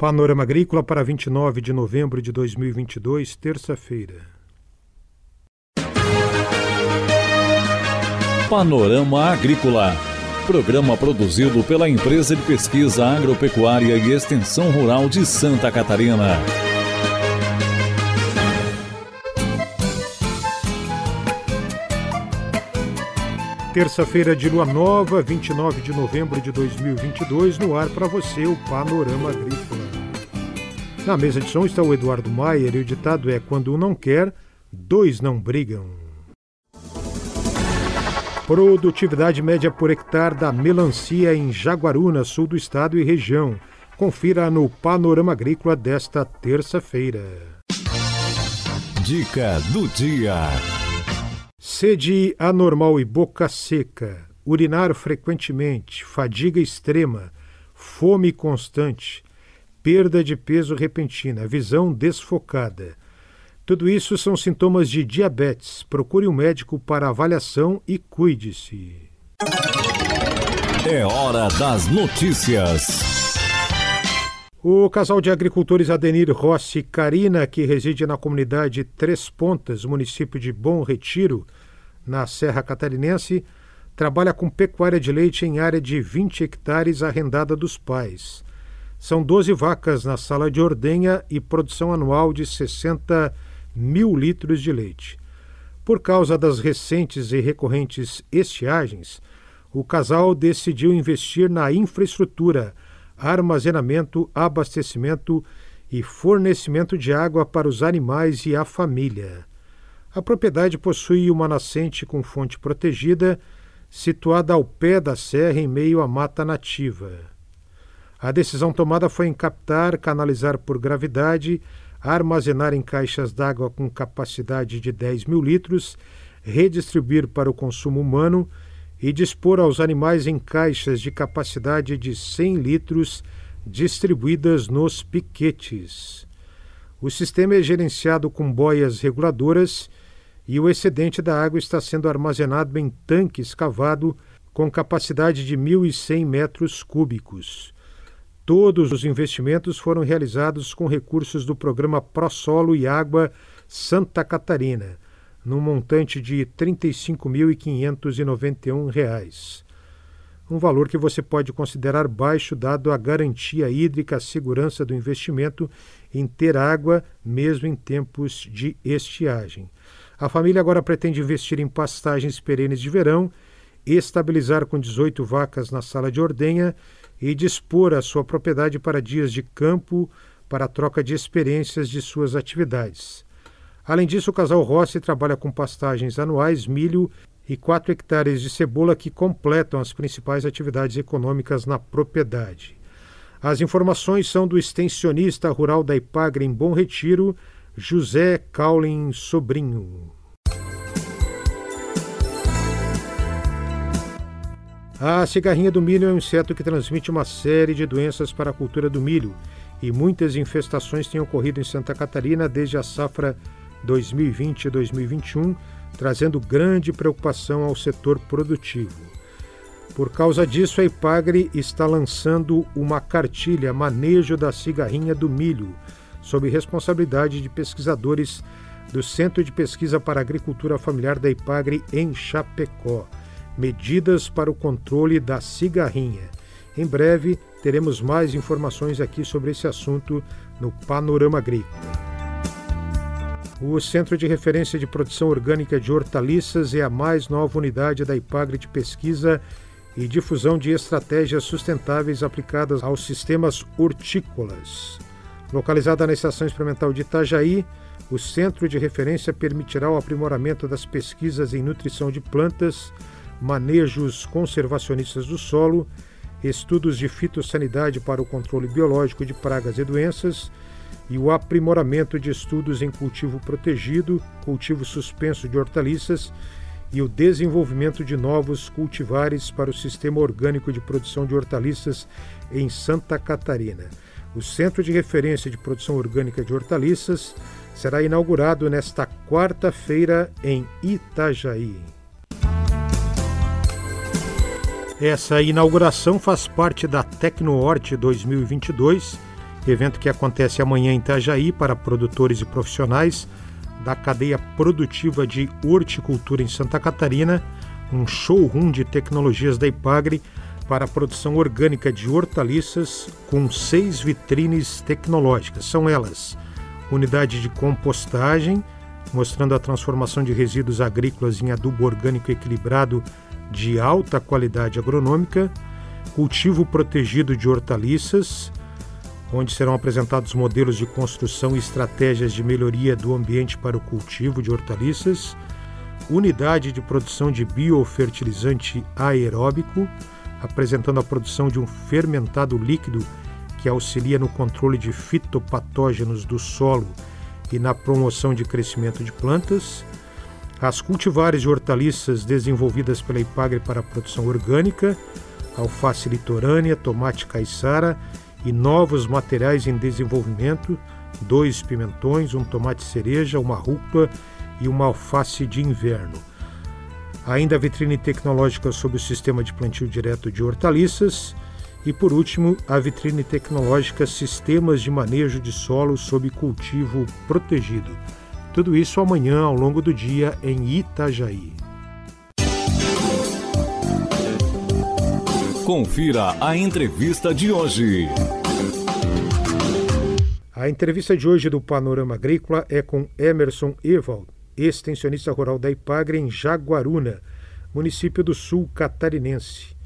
Panorama Agrícola para 29 de novembro de 2022, terça-feira. Panorama Agrícola. Programa produzido pela Empresa de Pesquisa Agropecuária e Extensão Rural de Santa Catarina. Terça-feira de lua nova, 29 de novembro de 2022, no ar para você o Panorama Agrícola. Na mesa de som está o Eduardo Maier e o ditado é: quando um não quer, dois não brigam. Produtividade média por hectare da melancia em Jaguaruna, sul do estado e região. Confira no Panorama Agrícola desta terça-feira. Dica do dia. Sede anormal e boca seca, urinar frequentemente, fadiga extrema, fome constante, perda de peso repentina, visão desfocada. Tudo isso são sintomas de diabetes. Procure um médico para avaliação e cuide-se. É hora das notícias. O casal de agricultores Adenir Rossi e Carina, que reside na comunidade Três Pontas, município de Bom Retiro, na Serra Catarinense, trabalha com pecuária de leite em área de 20 hectares arrendada dos pais. São 12 vacas na sala de ordenha e produção anual de 60 mil litros de leite. Por causa das recentes e recorrentes estiagens, o casal decidiu investir na infraestrutura, armazenamento, abastecimento e fornecimento de água para os animais e a família. A propriedade possui uma nascente com fonte protegida, situada ao pé da serra em meio à mata nativa. A decisão tomada foi em captar, canalizar por gravidade, armazenar em caixas d'água com capacidade de 10 mil litros, redistribuir para o consumo humano e dispor aos animais em caixas de capacidade de 100 litros distribuídas nos piquetes. O sistema é gerenciado com boias reguladoras e o excedente da água está sendo armazenado em tanque escavado com capacidade de 1.100 metros cúbicos. Todos os investimentos foram realizados com recursos do programa ProSolo e Água Santa Catarina, num montante de R$ 35.591. Um valor que você pode considerar baixo, dado a garantia hídrica, a segurança do investimento em ter água, mesmo em tempos de estiagem. A família agora pretende investir em pastagens perenes de verão, estabilizar com 18 vacas na sala de ordenha e dispor a sua propriedade para dias de campo para a troca de experiências de suas atividades. Além disso, o casal Rossi trabalha com pastagens anuais, milho e 4 hectares de cebola que completam as principais atividades econômicas na propriedade. As informações são do extensionista rural da Ipagre em Bom Retiro, José Caulin Sobrinho. A cigarrinha do milho é um inseto que transmite uma série de doenças para a cultura do milho e muitas infestações têm ocorrido em Santa Catarina desde a safra 2020-2021, trazendo grande preocupação ao setor produtivo. Por causa disso, a Ipagre está lançando uma cartilha Manejo da Cigarrinha do Milho, sob responsabilidade de pesquisadores do Centro de Pesquisa para Agricultura Familiar da Ipagre em Chapecó. Medidas para o controle da cigarrinha. Em breve teremos mais informações aqui sobre esse assunto no Panorama Agrícola. O Centro de Referência de Produção Orgânica de Hortaliças é a mais nova unidade da Ipagre de pesquisa e difusão de estratégias sustentáveis aplicadas aos sistemas hortícolas. Localizada na Estação Experimental de Itajaí, o centro de referência permitirá o aprimoramento das pesquisas em nutrição de plantas, manejos conservacionistas do solo, estudos de fitossanidade para o controle biológico de pragas e doenças e o aprimoramento de estudos em cultivo protegido, cultivo suspenso de hortaliças e o desenvolvimento de novos cultivares para o sistema orgânico de produção de hortaliças em Santa Catarina. O Centro de Referência de Produção Orgânica de Hortaliças será inaugurado nesta quarta-feira em Itajaí. Essa inauguração faz parte da Tecnohort 2022, evento que acontece amanhã em Itajaí para produtores e profissionais da cadeia produtiva de horticultura em Santa Catarina, um showroom de tecnologias da Ipagre para a produção orgânica de hortaliças com seis vitrines tecnológicas. São elas: unidade de compostagem, mostrando a transformação de resíduos agrícolas em adubo orgânico equilibrado de alta qualidade agronômica, cultivo protegido de hortaliças, onde serão apresentados modelos de construção e estratégias de melhoria do ambiente para o cultivo de hortaliças, unidade de produção de biofertilizante aeróbico, apresentando a produção de um fermentado líquido que auxilia no controle de fitopatógenos do solo e na promoção de crescimento de plantas, as cultivares de hortaliças desenvolvidas pela Ipagre para a produção orgânica, alface litorânea, tomate caiçara e novos materiais em desenvolvimento, dois pimentões, um tomate cereja, uma rúcula e uma alface de inverno. Ainda a vitrine tecnológica sobre o sistema de plantio direto de hortaliças e, por último, a vitrine tecnológica Sistemas de Manejo de Solo sob cultivo protegido. Tudo isso amanhã ao longo do dia em Itajaí. Confira a entrevista de hoje. A entrevista de hoje do Panorama Agrícola é com Emerson Evald, extensionista rural da Ipagre em Jaguaruna, município do sul catarinense.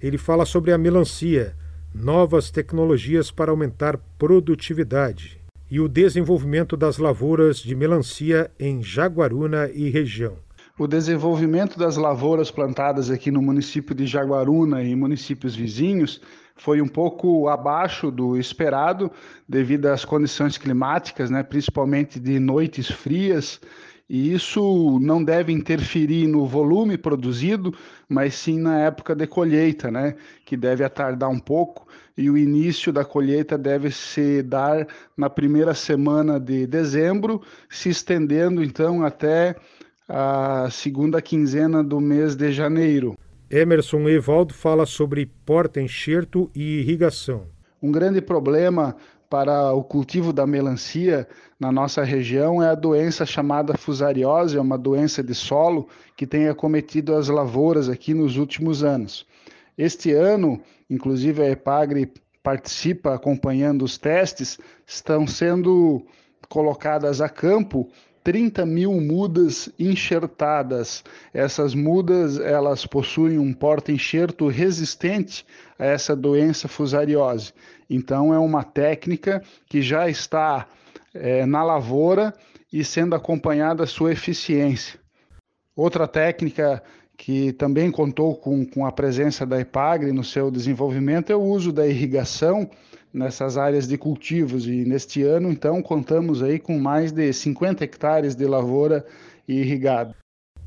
Ele fala sobre a melancia, novas tecnologias para aumentar produtividade e o desenvolvimento das lavouras de melancia em Jaguaruna e região. O desenvolvimento das lavouras plantadas aqui no município de Jaguaruna e municípios vizinhos foi um pouco abaixo do esperado devido às condições climáticas, né, principalmente de noites frias e isso não deve interferir no volume produzido, mas sim na época de colheita, né? que deve atardar um pouco, e o início da colheita deve se dar na primeira semana de dezembro, se estendendo então até a segunda quinzena do mês de janeiro. Emerson Evaldo fala sobre porta-enxerto e irrigação. Um grande problema para o cultivo da melancia na nossa região é a doença chamada fusariose, é uma doença de solo que tem acometido as lavouras aqui nos últimos anos. Este ano, inclusive a Epagre participa acompanhando os testes, estão sendo colocadas a campo 30 mil mudas enxertadas. Essas mudas elas possuem um porta-enxerto resistente a essa doença fusariose. Então é uma técnica que já está é, na lavoura e sendo acompanhada a sua eficiência. Outra técnica que também contou com, com a presença da EPAGRE no seu desenvolvimento é o uso da irrigação nessas áreas de cultivos e neste ano então contamos aí com mais de 50 hectares de lavoura irrigada.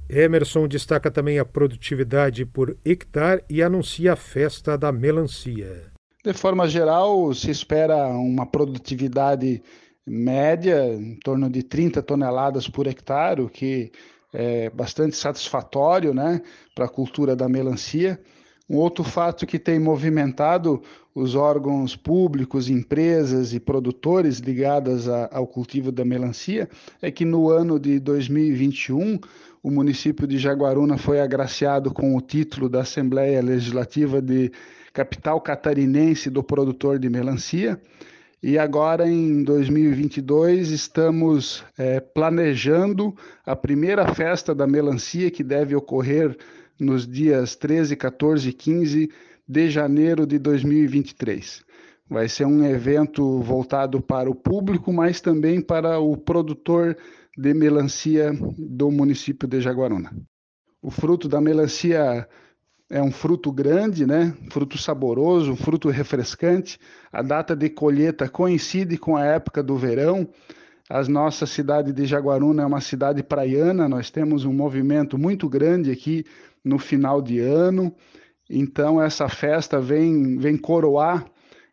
Emerson destaca também a produtividade por hectare e anuncia a festa da melancia. De forma geral, se espera uma produtividade média em torno de 30 toneladas por hectare, o que é bastante satisfatório né, para a cultura da melancia. Um outro fato que tem movimentado os órgãos públicos, empresas e produtores ligadas a, ao cultivo da melancia é que no ano de 2021 o município de Jaguaruna foi agraciado com o título da Assembleia Legislativa de capital catarinense do produtor de melancia. E agora, em 2022, estamos é, planejando a primeira festa da melancia, que deve ocorrer nos dias 13, 14 e 15 de janeiro de 2023. Vai ser um evento voltado para o público, mas também para o produtor de melancia do município de Jaguaruna. O fruto da melancia é um fruto grande, né? Fruto saboroso, fruto refrescante. A data de colheita coincide com a época do verão. A nossa cidade de Jaguaruna é uma cidade praiana, nós temos um movimento muito grande aqui no final de ano. Então, essa festa vem, vem coroar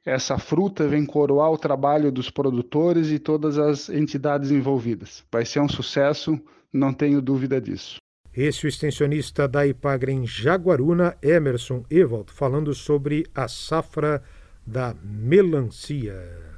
essa fruta, vem coroar o trabalho dos produtores e todas as entidades envolvidas. Vai ser um sucesso, não tenho dúvida disso. Esse é o extensionista da Ipagre em Jaguaruna, Emerson Evald, falando sobre a safra da melancia.